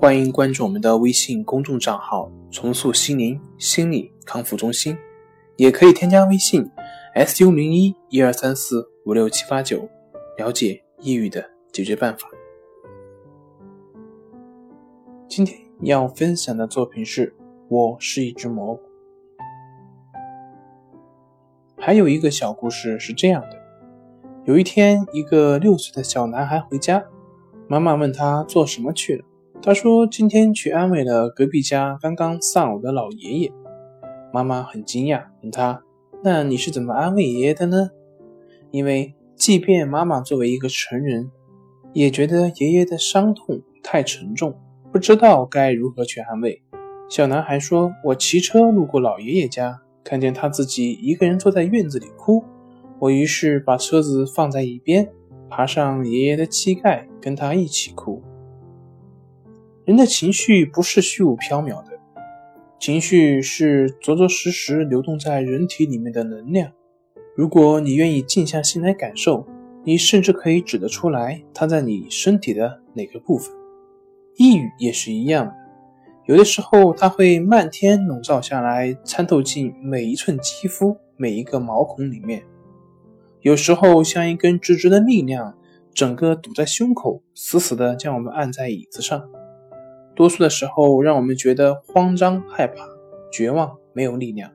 欢迎关注我们的微信公众账号“重塑心灵心理康复中心”，也可以添加微信 “su 零一一二三四五六七八九”，了解抑郁的解决办法。今天要分享的作品是《我是一只蘑菇》。还有一个小故事是这样的：有一天，一个六岁的小男孩回家，妈妈问他做什么去了。他说：“今天去安慰了隔壁家刚刚丧偶的老爷爷。”妈妈很惊讶，问他：“那你是怎么安慰爷爷的呢？”因为即便妈妈作为一个成人，也觉得爷爷的伤痛太沉重，不知道该如何去安慰。小男孩说：“我骑车路过老爷爷家，看见他自己一个人坐在院子里哭，我于是把车子放在一边，爬上爷爷的膝盖，跟他一起哭。”人的情绪不是虚无缥缈的，情绪是着着实实流动在人体里面的能量。如果你愿意静下心来感受，你甚至可以指得出来它在你身体的哪个部分。抑郁也是一样，有的时候它会漫天笼罩下来，参透进每一寸肌肤、每一个毛孔里面；有时候像一根直直的力量，整个堵在胸口，死死地将我们按在椅子上。多数的时候，让我们觉得慌张、害怕、绝望、没有力量。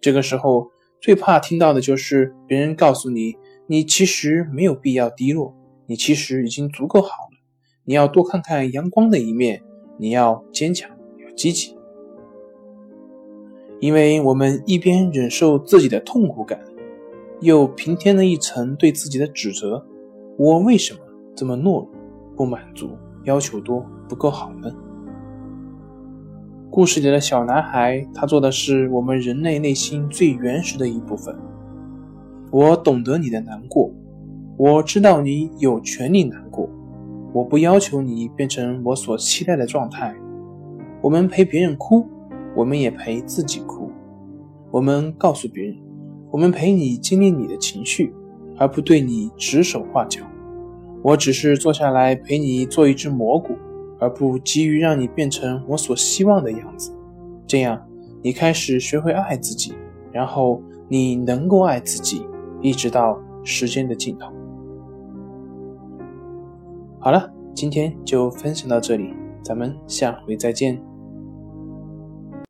这个时候，最怕听到的就是别人告诉你：“你其实没有必要低落，你其实已经足够好了。你要多看看阳光的一面，你要坚强，要积极。”因为我们一边忍受自己的痛苦感，又平添了一层对自己的指责：“我为什么这么懦弱、不满足、要求多？”不够好呢。故事里的小男孩，他做的是我们人类内心最原始的一部分。我懂得你的难过，我知道你有权利难过。我不要求你变成我所期待的状态。我们陪别人哭，我们也陪自己哭。我们告诉别人，我们陪你经历你的情绪，而不对你指手画脚。我只是坐下来陪你做一只蘑菇。而不急于让你变成我所希望的样子，这样你开始学会爱自己，然后你能够爱自己，一直到时间的尽头。好了，今天就分享到这里，咱们下回再见。